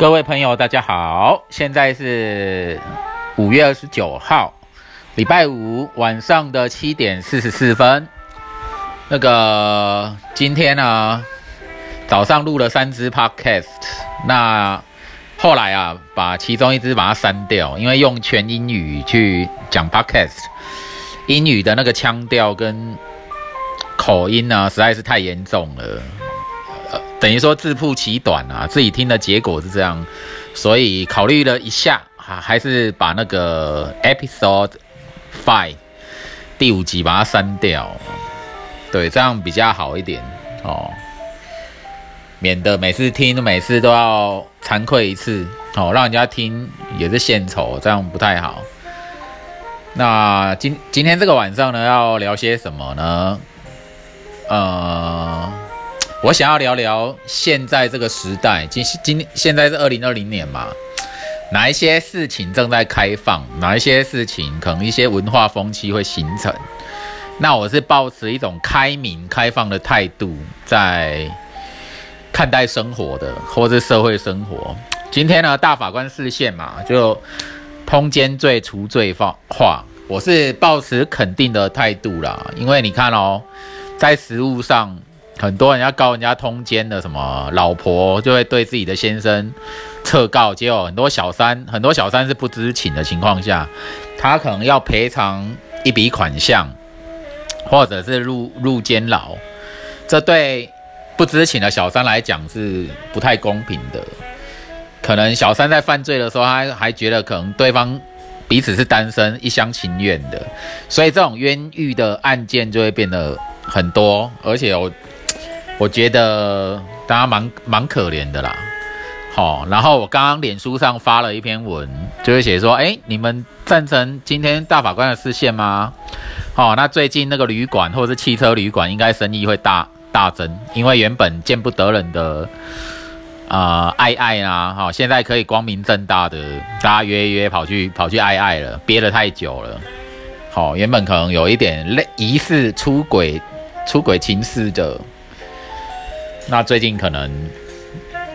各位朋友，大家好，现在是五月二十九号，礼拜五晚上的七点四十四分。那个今天呢，早上录了三支 podcast，那后来啊，把其中一支把它删掉，因为用全英语去讲 podcast，英语的那个腔调跟口音呢，实在是太严重了。等于说自曝其短啊，自己听的结果是这样，所以考虑了一下，还是把那个 episode five 第五集把它删掉，对，这样比较好一点哦，免得每次听每次都要惭愧一次哦，让人家听也是献丑，这样不太好。那今今天这个晚上呢，要聊些什么呢？呃。我想要聊聊现在这个时代，今今现在是二零二零年嘛，哪一些事情正在开放，哪一些事情可能一些文化风气会形成。那我是抱持一种开明、开放的态度在看待生活的，或是社会生活。今天呢，大法官视线嘛，就通奸罪除罪放化，我是抱持肯定的态度啦，因为你看哦，在实物上。很多人要告人家通奸的什么老婆，就会对自己的先生撤告，结果很多小三，很多小三是不知情的情况下，他可能要赔偿一笔款项，或者是入入监牢，这对不知情的小三来讲是不太公平的。可能小三在犯罪的时候，他还觉得可能对方彼此是单身，一厢情愿的，所以这种冤狱的案件就会变得很多，而且我。我觉得大家蛮蛮可怜的啦，好，然后我刚刚脸书上发了一篇文，就是写说，哎，你们赞成今天大法官的视线吗？好，那最近那个旅馆或者是汽车旅馆，应该生意会大大增，因为原本见不得人的啊爱爱啊，好，现在可以光明正大的大家约一约跑去跑去爱爱了，憋得太久了，好，原本可能有一点类疑似出轨出轨情事的。那最近可能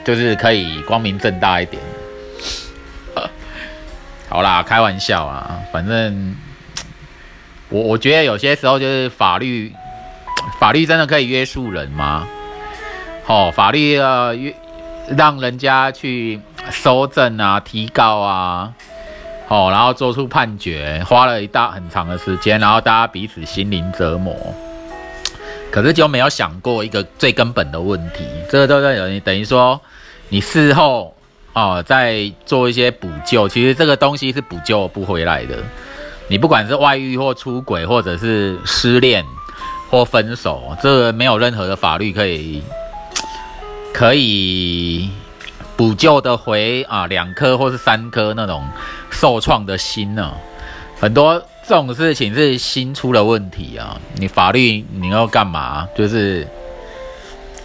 就是可以光明正大一点，好啦，开玩笑啊，反正我我觉得有些时候就是法律，法律真的可以约束人吗？哦，法律要约让人家去收证啊、提告啊，哦，然后做出判决，花了一大很长的时间，然后大家彼此心灵折磨。可是就没有想过一个最根本的问题，这个都在等于等于说，你事后哦再做一些补救，其实这个东西是补救不回来的。你不管是外遇或出轨，或者是失恋或分手，这个没有任何的法律可以可以补救的回啊两颗或是三颗那种受创的心呢，很多。这种事情是心出了问题啊！你法律你要干嘛？就是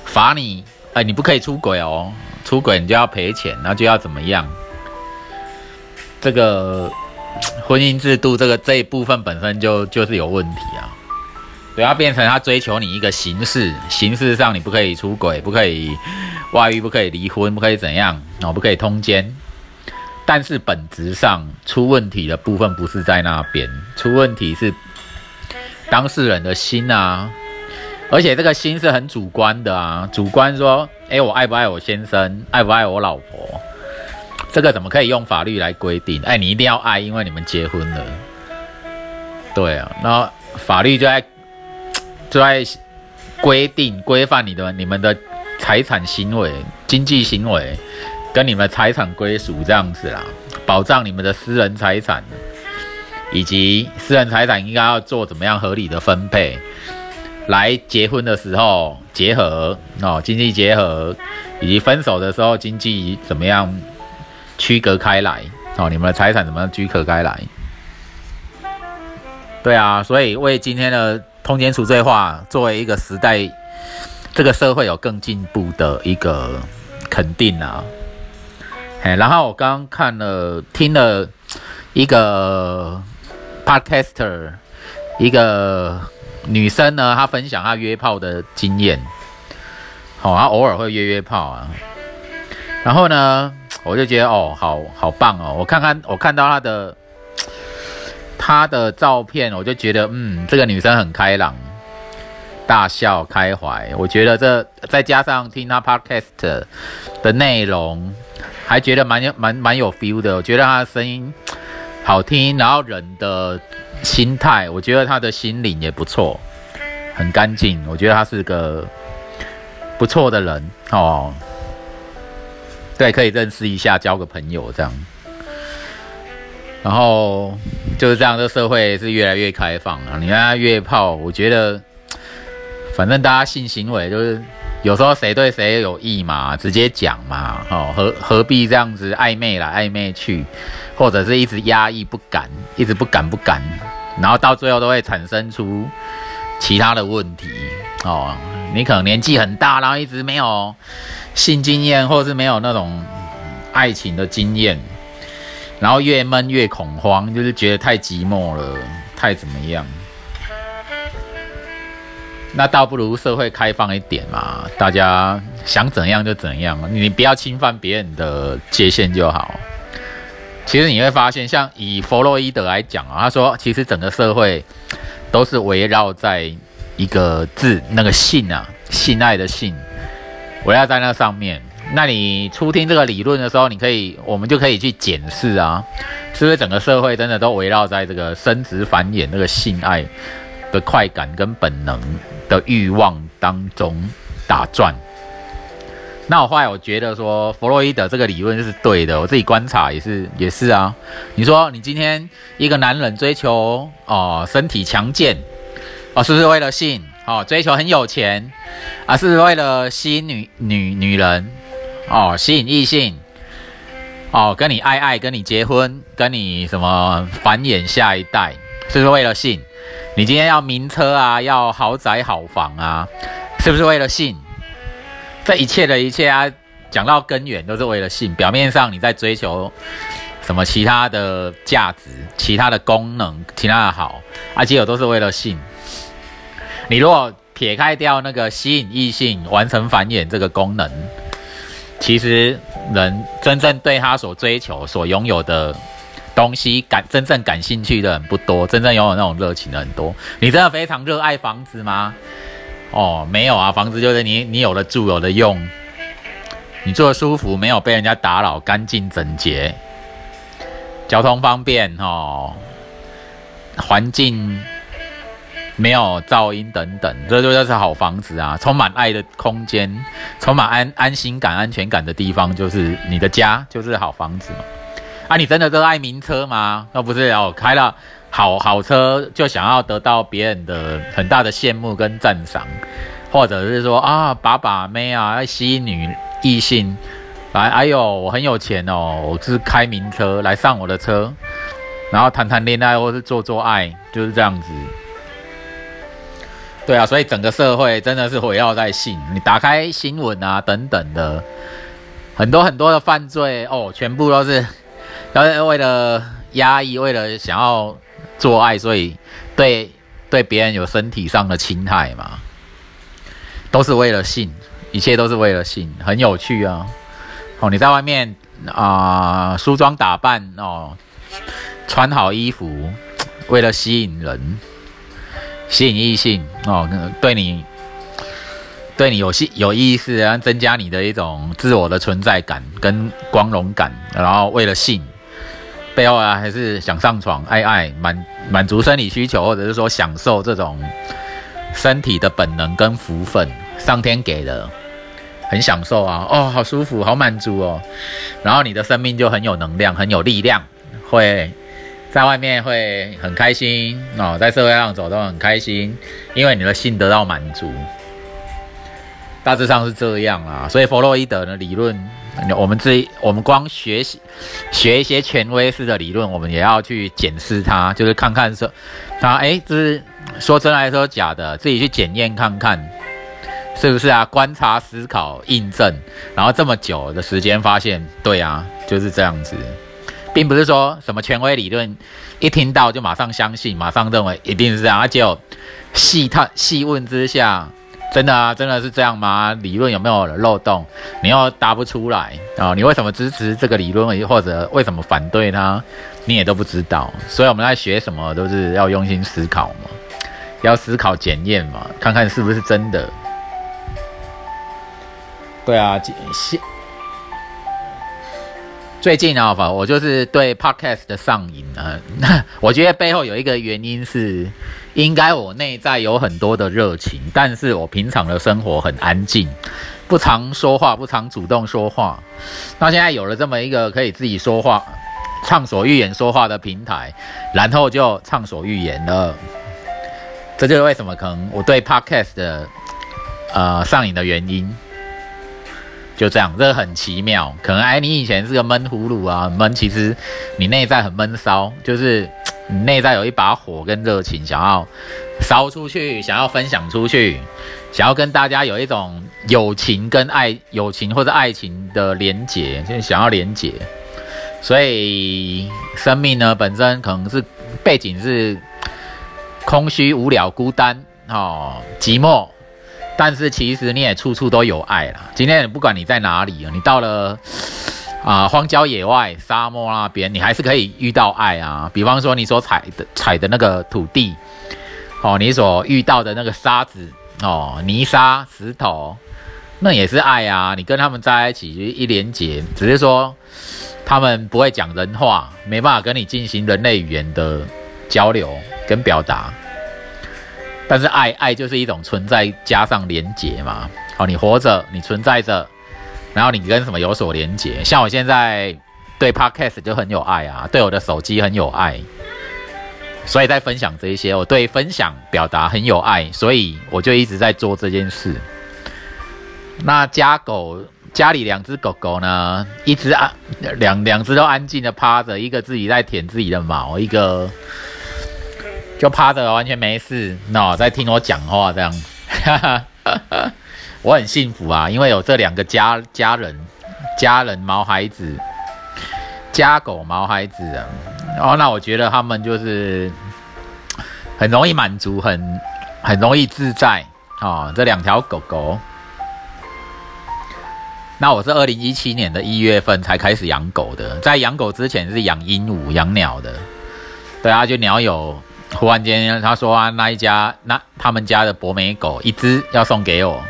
罚你，哎，你不可以出轨哦，出轨你就要赔钱，那就要怎么样？这个婚姻制度这个这一部分本身就就是有问题啊！对，要变成他追求你一个形式，形式上你不可以出轨，不可以外遇，不可以离婚，不可以怎样，哦，不可以通奸。但是本质上出问题的部分不是在那边，出问题是当事人的心啊，而且这个心是很主观的啊，主观说，哎，我爱不爱我先生，爱不爱我老婆，这个怎么可以用法律来规定？哎，你一定要爱，因为你们结婚了，对啊，那法律就在就在规定规范你的你们的财产行为、经济行为。跟你们财产归属这样子啦，保障你们的私人财产，以及私人财产应该要做怎么样合理的分配，来结婚的时候结合哦，经济结合，以及分手的时候经济怎么样区隔开来哦，你们的财产怎么样区隔开来？对啊，所以为今天的通奸除罪化作为一个时代，这个社会有更进步的一个肯定啊。哎，然后我刚刚看了听了一个 podcaster，一个女生呢，她分享她约炮的经验。好，她偶尔会约约炮啊。然后呢，我就觉得哦，好好棒哦！我看看，我看到她的她的照片，我就觉得嗯，这个女生很开朗，大笑开怀。我觉得这再加上听她 podcast 的内容，还觉得蛮有蛮蛮有 feel 的。我觉得他的声音好听，然后人的心态，我觉得他的心灵也不错，很干净。我觉得他是个不错的人哦。对，可以认识一下，交个朋友这样。然后就是这样，这社会是越来越开放了。你看约炮，我觉得反正大家性行为就是有时候谁对谁有意嘛，直接讲嘛，哦，何何必这样子暧昧来暧昧去，或者是一直压抑不敢，一直不敢不敢，然后到最后都会产生出其他的问题哦。你可能年纪很大，然后一直没有。性经验，或是没有那种爱情的经验，然后越闷越恐慌，就是觉得太寂寞了，太怎么样？那倒不如社会开放一点嘛，大家想怎样就怎样，你不要侵犯别人的界限就好。其实你会发现，像以弗洛伊德来讲啊，他说，其实整个社会都是围绕在一个字，那个性啊，性爱的性。围绕在那上面，那你初听这个理论的时候，你可以，我们就可以去检视啊，是不是整个社会真的都围绕在这个生殖繁衍、那个性爱的快感跟本能的欲望当中打转？那我后来我觉得说，弗洛伊德这个理论是对的，我自己观察也是也是啊。你说你今天一个男人追求哦身体强健哦，是不是为了性？哦，追求很有钱啊，是为了吸引女女女人哦，吸引异性哦，跟你爱爱，跟你结婚，跟你什么繁衍下一代，是不是为了性？你今天要名车啊，要豪宅好房啊，是不是为了性？这一切的一切啊，讲到根源都是为了性。表面上你在追求什么其他的价值、其他的功能、其他的好，啊，结果都是为了性。你如果撇开掉那个吸引异性、完成繁衍这个功能，其实人真正对他所追求、所拥有的东西感真正感兴趣的不多，真正拥有那种热情的很多。你真的非常热爱房子吗？哦，没有啊，房子就是你你有的住有的用，你住的舒服，没有被人家打扰，干净整洁，交通方便哦，环境。没有噪音等等，这就就是好房子啊！充满爱的空间，充满安安心感、安全感的地方，就是你的家，就是好房子嘛。啊，你真的热爱名车吗？那不是哦，开了好好车就想要得到别人的很大的羡慕跟赞赏，或者是说啊，把把妹啊，要吸引女异性来。哎呦，我很有钱哦，我是开名车来上我的车，然后谈谈恋爱或是做做爱，就是这样子。对啊，所以整个社会真的是围绕在性。你打开新闻啊，等等的，很多很多的犯罪哦，全部都是要为了压抑，为了想要做爱，所以对对别人有身体上的侵害嘛，都是为了性，一切都是为了性，很有趣啊。哦，你在外面啊，梳妆打扮哦，穿好衣服，为了吸引人。吸引异性哦，对你对你有戏有意思，然后增加你的一种自我的存在感跟光荣感，然后为了性背后啊，还是想上床爱爱满满足生理需求，或者是说享受这种身体的本能跟福分，上天给的，很享受啊，哦，好舒服，好满足哦，然后你的生命就很有能量，很有力量，会。在外面会很开心哦，在社会上走都很开心，因为你的性得到满足，大致上是这样啊。所以弗洛伊德的理论，我们自己我们光学习学一些权威式的理论，我们也要去检视它，就是看看说他哎，这是说真还是说假的，自己去检验看看是不是啊？观察、思考、印证，然后这么久的时间发现，对啊，就是这样子。并不是说什么权威理论，一听到就马上相信，马上认为一定是这样，而且细探细问之下，真的啊，真的是这样吗？理论有没有漏洞？你又答不出来啊？你为什么支持这个理论，或者为什么反对呢？你也都不知道。所以我们在学什么都是要用心思考嘛，要思考检验嘛，看看是不是真的。对啊，现最近啊，反我就是对 podcast 的上瘾啊。我觉得背后有一个原因是，应该我内在有很多的热情，但是我平常的生活很安静，不常说话，不常主动说话。那现在有了这么一个可以自己说话、畅所欲言说话的平台，然后就畅所欲言了。这就是为什么可能我对 podcast 的呃上瘾的原因。就这样，这很奇妙。可能哎，你以前是个闷葫芦啊，闷，其实你内在很闷骚，就是你内在有一把火跟热情，想要烧出去，想要分享出去，想要跟大家有一种友情跟爱、友情或者爱情的连结，就是想要连结。所以生命呢，本身可能是背景是空虚、无聊、孤单、哦，寂寞。但是其实你也处处都有爱啦。今天不管你在哪里啊，你到了啊荒郊野外、沙漠那边，你还是可以遇到爱啊。比方说你所踩的踩的那个土地，哦，你所遇到的那个沙子哦、泥沙、石头，那也是爱啊。你跟他们在一起一连结，只是说他们不会讲人话，没办法跟你进行人类语言的交流跟表达。但是爱爱就是一种存在加上连结嘛，好，你活着，你存在着，然后你跟什么有所连结？像我现在对 podcast 就很有爱啊，对我的手机很有爱，所以在分享这一些，我对分享表达很有爱，所以我就一直在做这件事。那家狗家里两只狗狗呢，一只安两两只都安静的趴着，一个自己在舔自己的毛，一个。就趴着完全没事，那在听我讲话这样，我很幸福啊，因为有这两个家家人，家人毛孩子，家狗毛孩子啊，哦，那我觉得他们就是很容易满足，很很容易自在啊，这两条狗狗。那我是二零一七年的一月份才开始养狗的，在养狗之前是养鹦鹉、养鸟的，对啊，就鸟有。忽然间，他说啊，那一家那他们家的博美狗一只要送给我，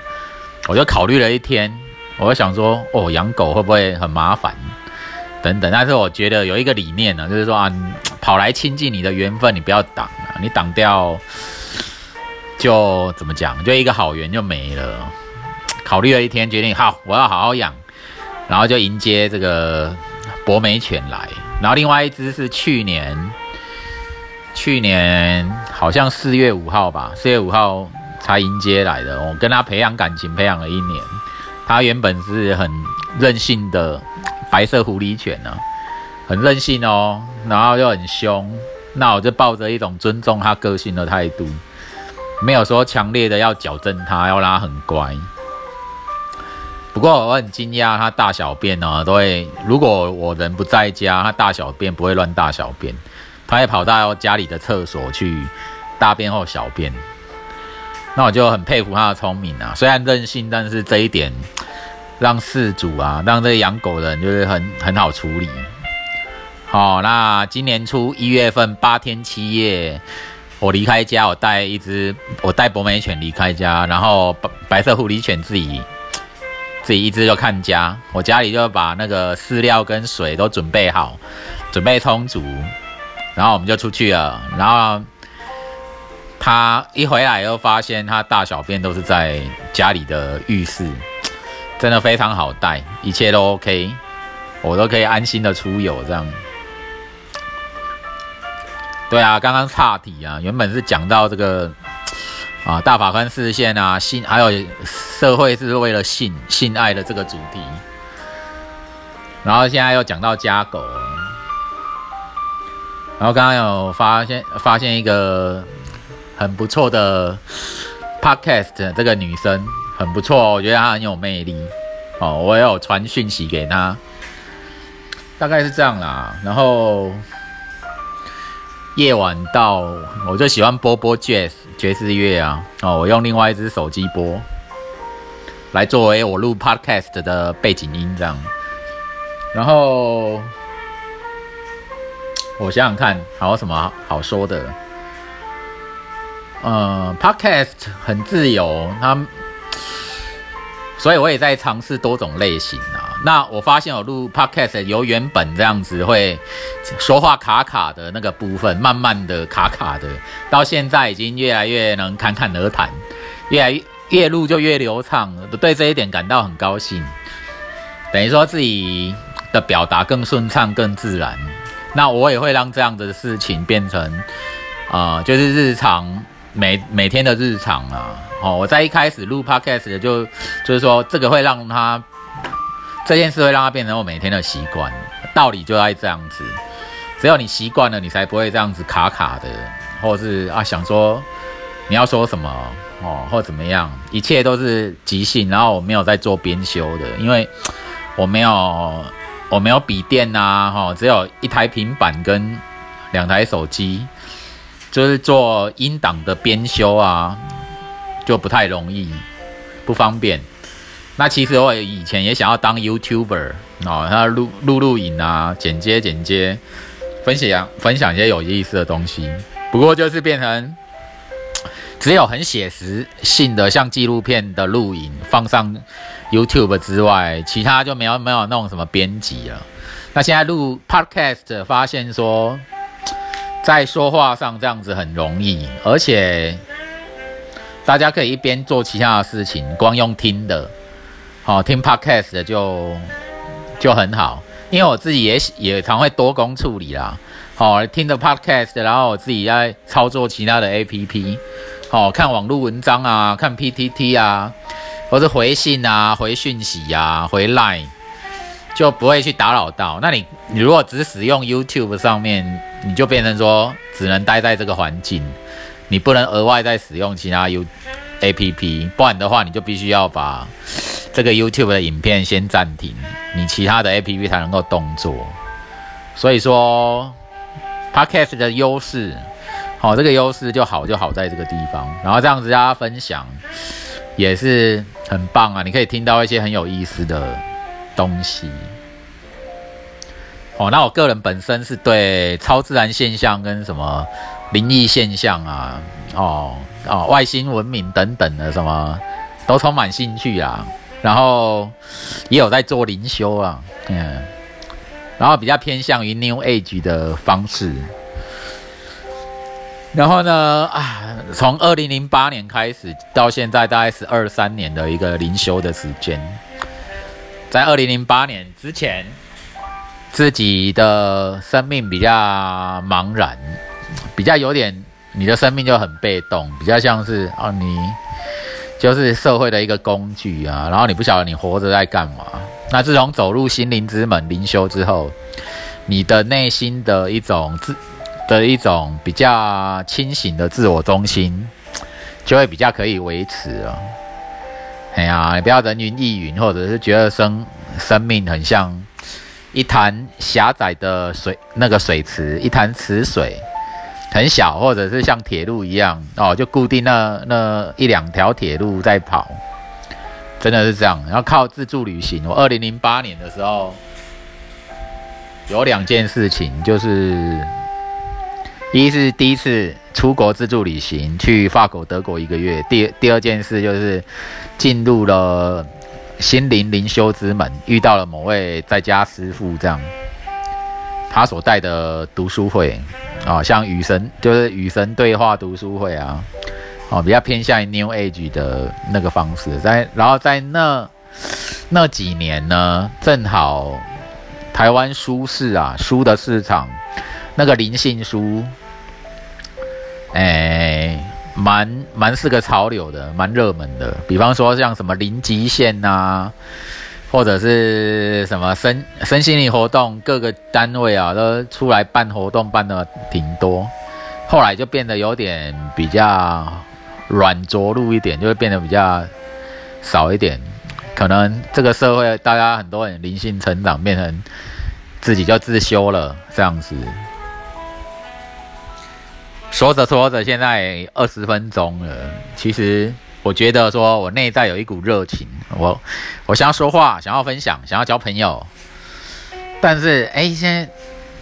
我就考虑了一天，我就想说，哦，养狗会不会很麻烦？等等，但是我觉得有一个理念呢，就是说啊，跑来亲近你的缘分，你不要挡啊，你挡掉就怎么讲，就一个好缘就没了。考虑了一天，决定好，我要好好养，然后就迎接这个博美犬来，然后另外一只是去年。去年好像四月五号吧，四月五号才迎接来的。我跟他培养感情，培养了一年。他原本是很任性的白色狐狸犬呢，很任性哦，然后又很凶。那我就抱着一种尊重他个性的态度，没有说强烈的要矫正他，要让他很乖。不过我很惊讶，他大小便呢都会，如果我人不在家，他大小便不会乱大小便。他也跑到家里的厕所去大便或小便，那我就很佩服他的聪明啊。虽然任性，但是这一点让事主啊，让这养狗人就是很很好处理。好，那今年初一月份八天七夜，我离开家，我带一只我带博美犬离开家，然后白白色狐狸犬自己自己一只就看家，我家里就把那个饲料跟水都准备好，准备充足。然后我们就出去了，然后他一回来又发现他大小便都是在家里的浴室，真的非常好带，一切都 OK，我都可以安心的出游这样。对啊，刚刚岔题啊，原本是讲到这个啊大法官视线啊性，还有社会是为了性性爱的这个主题，然后现在又讲到家狗。然后刚刚有发现发现一个很不错的 podcast，这个女生很不错，我觉得她很有魅力哦。我有传讯息给她，大概是这样啦。然后夜晚到，我就喜欢播播爵士爵士乐啊。哦，我用另外一只手机播。来作为我录 podcast 的背景音这样。然后我想想看还有什么好说的。嗯，podcast 很自由，它，所以我也在尝试多种类型啊。那我发现我录 podcast 由原本这样子会说话卡卡的那个部分，慢慢的卡卡的，到现在已经越来越能侃侃而谈，越来越越录就越流畅，对这一点感到很高兴。等于说自己的表达更顺畅、更自然。那我也会让这样的事情变成，啊，就是日常。每每天的日常啊，哦，我在一开始录 podcast 就就是说，这个会让他这件事会让他变成我每天的习惯，道理就在这样子。只有你习惯了，你才不会这样子卡卡的，或者是啊想说你要说什么哦，或怎么样，一切都是即兴，然后我没有在做编修的，因为我没有我没有笔电呐，哈，只有一台平板跟两台手机。就是做音档的编修啊，就不太容易，不方便。那其实我以前也想要当 YouTuber 哦，他录录录影啊，剪接剪接，分享分享一些有意思的东西。不过就是变成只有很写实性的，像纪录片的录影放上 YouTube 之外，其他就没有没有弄什么编辑了。那现在录 Podcast 发现说。在说话上这样子很容易，而且大家可以一边做其他的事情，光用听的，好听 podcast 的就就很好。因为我自己也也常会多工处理啦，好听的 podcast，然后我自己在操作其他的 app，好看网络文章啊，看 PTT 啊，或是回信啊，回讯息啊，回 line。就不会去打扰到。那你，你如果只使用 YouTube 上面，你就变成说只能待在这个环境，你不能额外再使用其他 U A P P，不然的话，你就必须要把这个 YouTube 的影片先暂停，你其他的 A P P 才能够动作。所以说，Podcast 的优势，好，这个优势就好就好在这个地方。然后这样子大家分享也是很棒啊，你可以听到一些很有意思的。东西哦，那我个人本身是对超自然现象跟什么灵异现象啊，哦哦，外星文明等等的什么都充满兴趣啊。然后也有在做灵修啊，嗯，然后比较偏向于 New Age 的方式。然后呢啊，从二零零八年开始到现在，大概是二三年的一个灵修的时间。在二零零八年之前，自己的生命比较茫然，比较有点你的生命就很被动，比较像是啊你就是社会的一个工具啊，然后你不晓得你活着在干嘛。那自从走入心灵之门灵修之后，你的内心的一种自的一种比较清醒的自我中心，就会比较可以维持啊。哎呀，你不要人云亦云，或者是觉得生生命很像一潭狭窄的水，那个水池，一潭池水很小，或者是像铁路一样哦，就固定那那一两条铁路在跑，真的是这样。然后靠自助旅行，我二零零八年的时候有两件事情，就是一是第一次。出国自助旅行，去法国、德国一个月。第第二件事就是进入了心灵灵修之门，遇到了某位在家师傅，这样他所带的读书会啊，像与神就是与神对话读书会啊，哦，比较偏向于 New Age 的那个方式。在然后在那那几年呢，正好台湾书市啊，书的市场那个灵性书。哎，蛮蛮是个潮流的，蛮热门的。比方说像什么零极限呐，或者是什么身身心灵活动，各个单位啊都出来办活动，办的挺多。后来就变得有点比较软着陆一点，就会变得比较少一点。可能这个社会大家很多人灵性成长，变成自己就自修了这样子。说着说着，现在二十分钟了。其实我觉得说我内在有一股热情，我我想要说话，想要分享，想要交朋友，但是哎，现在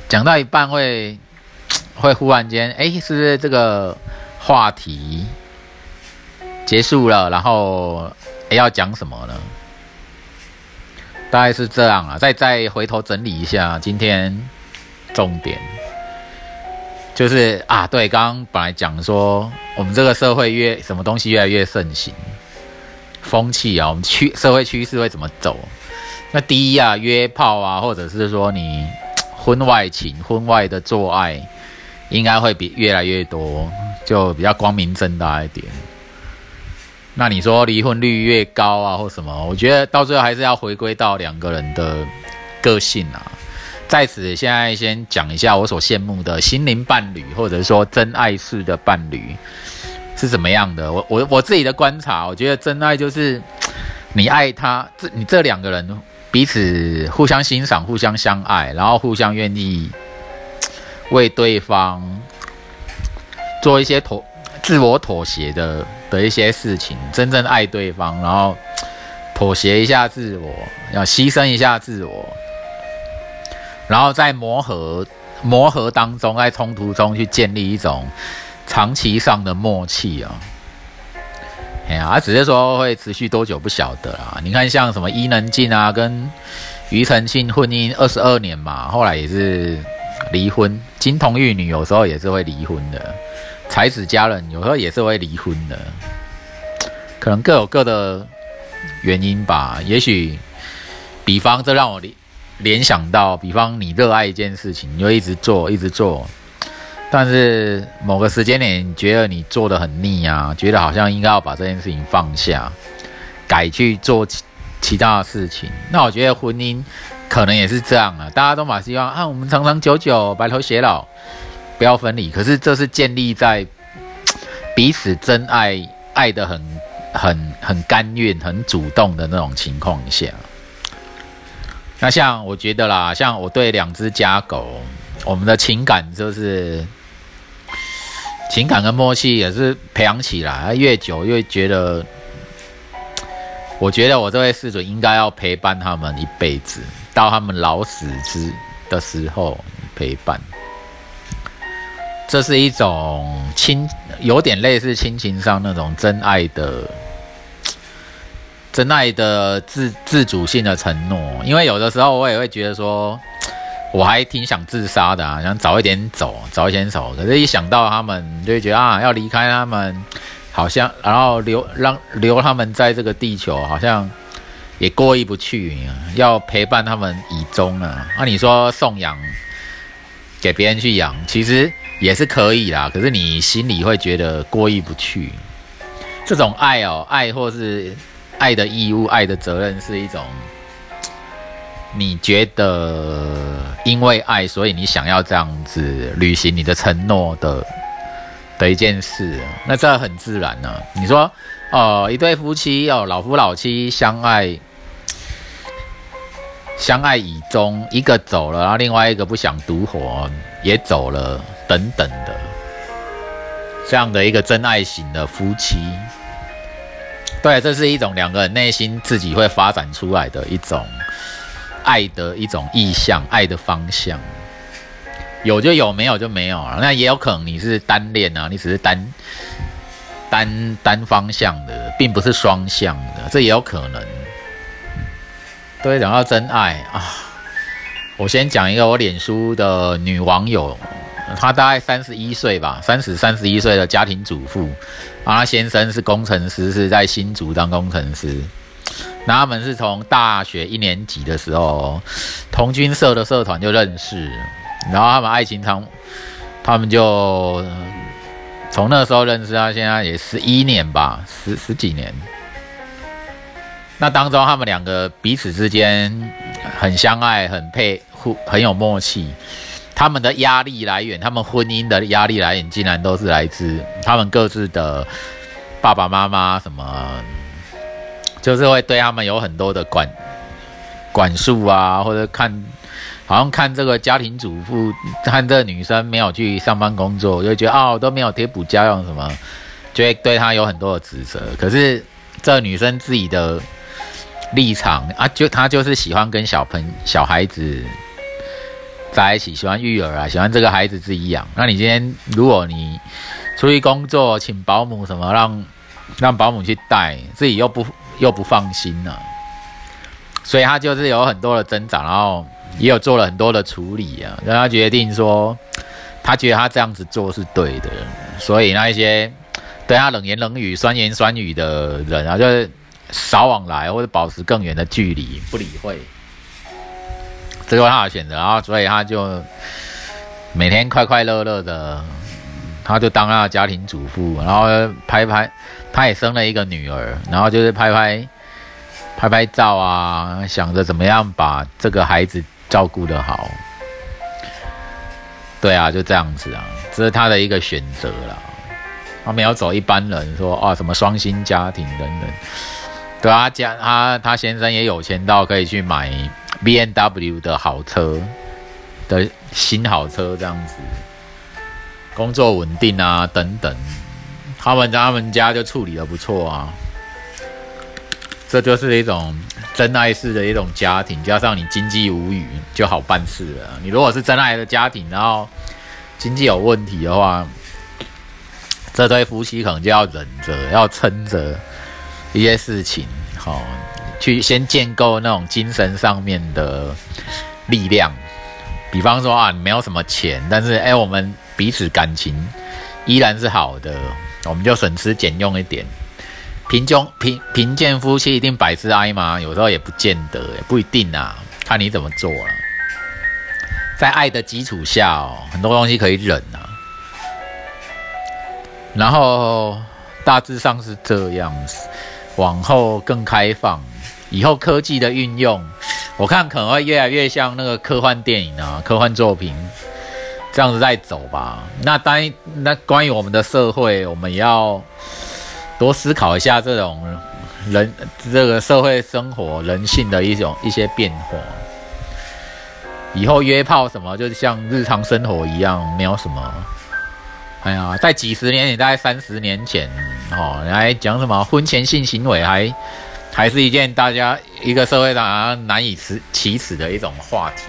讲到一半会 会忽然间哎，是不是这个话题结束了？然后哎要讲什么呢？大概是这样啊，再再回头整理一下今天重点，就是啊，对，刚刚本来讲说我们这个社会越什么东西越来越盛行，风气啊，我们趋社会趋势会怎么走？那第一啊，约炮啊，或者是说你婚外情、婚外的做爱，应该会比越来越多，就比较光明正大一点。那你说离婚率越高啊，或什么？我觉得到最后还是要回归到两个人的个性啊。在此，现在先讲一下我所羡慕的心灵伴侣，或者说真爱式的伴侣是怎么样的。我我我自己的观察，我觉得真爱就是你爱他，这你这两个人彼此互相欣赏、互相相爱，然后互相愿意为对方做一些妥自我妥协的。的一些事情，真正爱对方，然后妥协一下自我，要牺牲一下自我，然后在磨合磨合当中，在冲突中去建立一种长期上的默契啊。哎呀，只是说会持续多久不晓得啊。你看，像什么伊能静啊，跟庾澄庆婚姻二十二年嘛，后来也是离婚。金童玉女有时候也是会离婚的。才子佳人有时候也是会离婚的，可能各有各的原因吧。也许，比方这让我离联想到，比方你热爱一件事情，你就一直做，一直做，但是某个时间点，你觉得你做的很腻啊，觉得好像应该要把这件事情放下，改去做其其他的事情。那我觉得婚姻可能也是这样啊，大家都蛮希望啊，我们长长久久，白头偕老。不要分离，可是这是建立在彼此真爱、爱的很、很、很甘愿、很主动的那种情况下。那像我觉得啦，像我对两只家狗，我们的情感就是情感跟默契也是培养起来，越久越觉得，我觉得我这位侍主应该要陪伴他们一辈子，到他们老死之的时候陪伴。这是一种亲，有点类似亲情上那种真爱的、真爱的自自主性的承诺。因为有的时候我也会觉得说，我还挺想自杀的啊，想早一点走，早一点走。可是，一想到他们，就会觉得啊，要离开他们，好像然后留让留他们在这个地球，好像也过意不去。要陪伴他们以终啊。那你说送养给别人去养，其实。也是可以啦，可是你心里会觉得过意不去。这种爱哦，爱或是爱的义务、爱的责任，是一种你觉得因为爱，所以你想要这样子履行你的承诺的的一件事。那这很自然呢。你说哦，一对夫妻哦，老夫老妻相爱，相爱以终，一个走了，然后另外一个不想独活，也走了。等等的，这样的一个真爱型的夫妻，对，这是一种两个人内心自己会发展出来的一种爱的一种意向，爱的方向，有就有，没有就没有了。那也有可能你是单恋啊，你只是单单单方向的，并不是双向的，这也有可能。对，讲到真爱啊，我先讲一个我脸书的女网友。她大概三十一岁吧，三十三十一岁的家庭主妇，啊，先生是工程师，是在新竹当工程师。那他们是从大学一年级的时候，同军社的社团就认识，然后他们爱情长，他们就从那时候认识到现在也十一年吧，十十几年。那当中他们两个彼此之间很相爱，很配，互很有默契。他们的压力来源，他们婚姻的压力来源，竟然都是来自他们各自的爸爸妈妈，什么，就是会对他们有很多的管管束啊，或者看，好像看这个家庭主妇，看这个女生没有去上班工作，就觉得哦都没有贴补家用什么，就会对她有很多的指责。可是这女生自己的立场啊，就她就是喜欢跟小朋小孩子在一起，喜欢育儿啊，喜欢这个孩子自己养。那你今天如果你出去工作，请保姆什么，让让保姆去带，自己又不又不放心呢？所以他就是有很多的挣扎，然后也有做了很多的处理啊，让他决定说，他觉得他这样子做是对的。所以那一些对他冷言冷语、酸言酸语的人啊，就是少往来或者保持更远的距离，不理会。这是他的选择，然后所以他就每天快快乐乐的。他就当他的家庭主妇，然后拍拍，他也生了一个女儿，然后就是拍拍拍拍照啊，想着怎么样把这个孩子照顾得好。对啊，就这样子啊，这是他的一个选择了。他没有走一般人说啊什么双薪家庭等等。对啊，家他他先生也有钱到可以去买 B N W 的好车的新好车这样子。工作稳定啊，等等，他们他们家就处理的不错啊，这就是一种真爱式的一种家庭，加上你经济无虞就好办事了。你如果是真爱的家庭，然后经济有问题的话，这对夫妻可能就要忍着，要撑着一些事情，好，去先建构那种精神上面的力量。比方说啊，你没有什么钱，但是哎，我们。彼此感情依然是好的，我们就省吃俭用一点。贫穷贫贫贱夫妻一定百事哀吗？有时候也不见得，也不一定啊，看你怎么做了。在爱的基础下哦，很多东西可以忍啊。然后大致上是这样子，往后更开放，以后科技的运用，我看可能会越来越像那个科幻电影啊，科幻作品。这样子在走吧。那当那关于我们的社会，我们要多思考一下这种人这个社会生活人性的一种一些变化。以后约炮什么，就是像日常生活一样，没有什么。哎呀，在几十年，大概三十年前哦，来讲什么婚前性行为，还还是一件大家一个社会上难以启启齿的一种话题。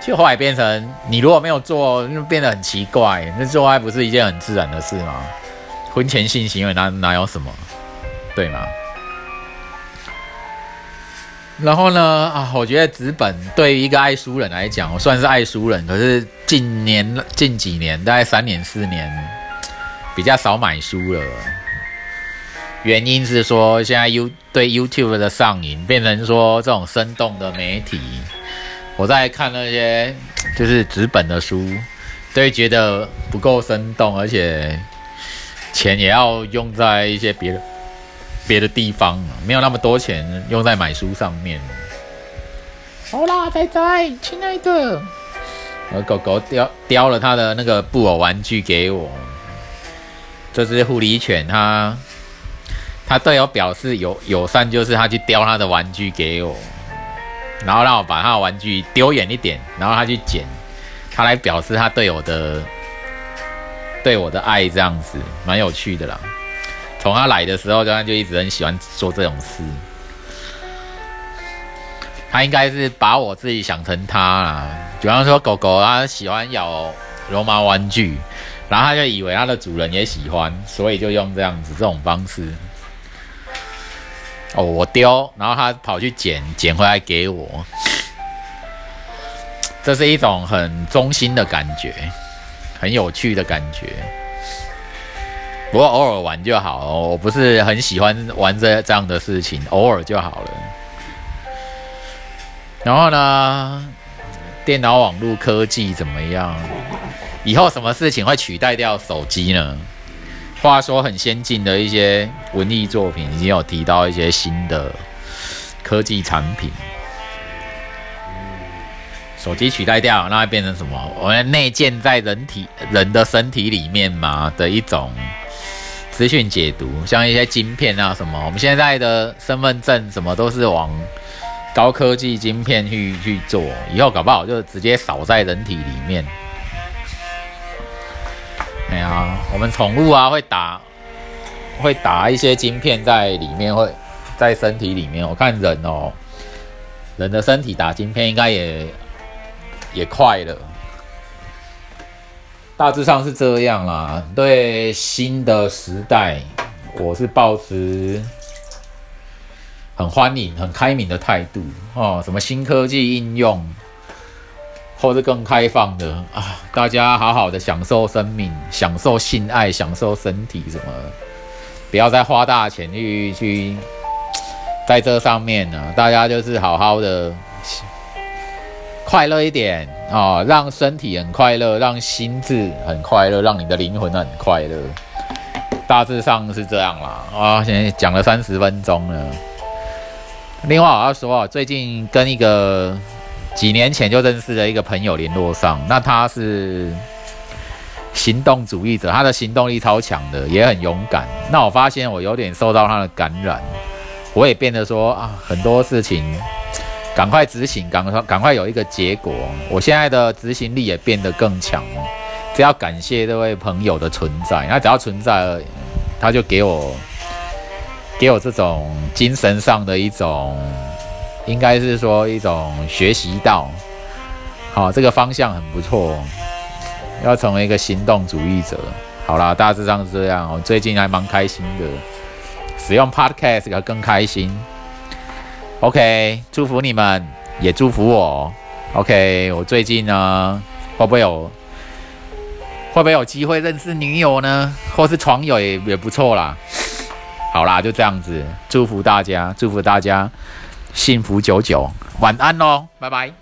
就后来变成，你如果没有做，就变得很奇怪。那做爱不是一件很自然的事吗？婚前性行为哪哪有什么，对吗？然后呢？啊，我觉得纸本对于一个爱书人来讲，我算是爱书人。可是近年近几年，大概三年四年，比较少买书了。原因是说，现在 You 对 YouTube 的上瘾，变成说这种生动的媒体。我在看那些就是纸本的书，都会觉得不够生动，而且钱也要用在一些别的别的地方，没有那么多钱用在买书上面。好啦，仔仔，亲爱的，我狗狗叼叼了他的那个布偶玩具给我，这只狐狸犬，它他队友表示友友善，就是他去叼他的玩具给我。然后让我把他的玩具丢远一点，然后他去捡，他来表示他对我的对我的爱，这样子蛮有趣的啦。从他来的时候，他就一直很喜欢做这种事。他应该是把我自己想成他啦。比方说狗狗，它喜欢咬绒毛玩具，然后他就以为它的主人也喜欢，所以就用这样子这种方式。哦，我丢，然后他跑去捡，捡回来给我，这是一种很忠心的感觉，很有趣的感觉。不过偶尔玩就好，我不是很喜欢玩这这样的事情，偶尔就好了。然后呢，电脑网络科技怎么样？以后什么事情会取代掉手机呢？话说很先进的一些文艺作品，已经有提到一些新的科技产品。手机取代掉，那会变成什么？我们内建在人体人的身体里面嘛的一种资讯解读，像一些晶片啊什么，我们现在的身份证什么都是往高科技晶片去去做，以后搞不好就直接扫在人体里面。哎呀，我们宠物啊会打会打一些晶片在里面，会在身体里面。我看人哦，人的身体打晶片应该也也快了。大致上是这样啦。对新的时代，我是保持很欢迎、很开明的态度哦。什么新科技应用，或是更开放的啊，大家好好的享受生命、享受性爱、享受身体什么，不要再花大钱去去在这上面呢。大家就是好好的。快乐一点啊，让身体很快乐，让心智很快乐，让你的灵魂很快乐。大致上是这样啦啊，现在讲了三十分钟了。另外我要说啊，最近跟一个几年前就认识的一个朋友联络上，那他是行动主义者，他的行动力超强的，也很勇敢。那我发现我有点受到他的感染，我也变得说啊，很多事情。赶快执行，赶快赶快有一个结果。我现在的执行力也变得更强。只要感谢这位朋友的存在，那只要存在，他就给我给我这种精神上的一种，应该是说一种学习到。好，这个方向很不错，要成为一个行动主义者。好啦，大致上是这样。我最近还蛮开心的，使用 Podcast 要更开心。OK，祝福你们，也祝福我。OK，我最近呢，会不会有会不会有机会认识女友呢？或是床友也也不错啦。好啦，就这样子，祝福大家，祝福大家幸福久久，晚安喽，拜拜。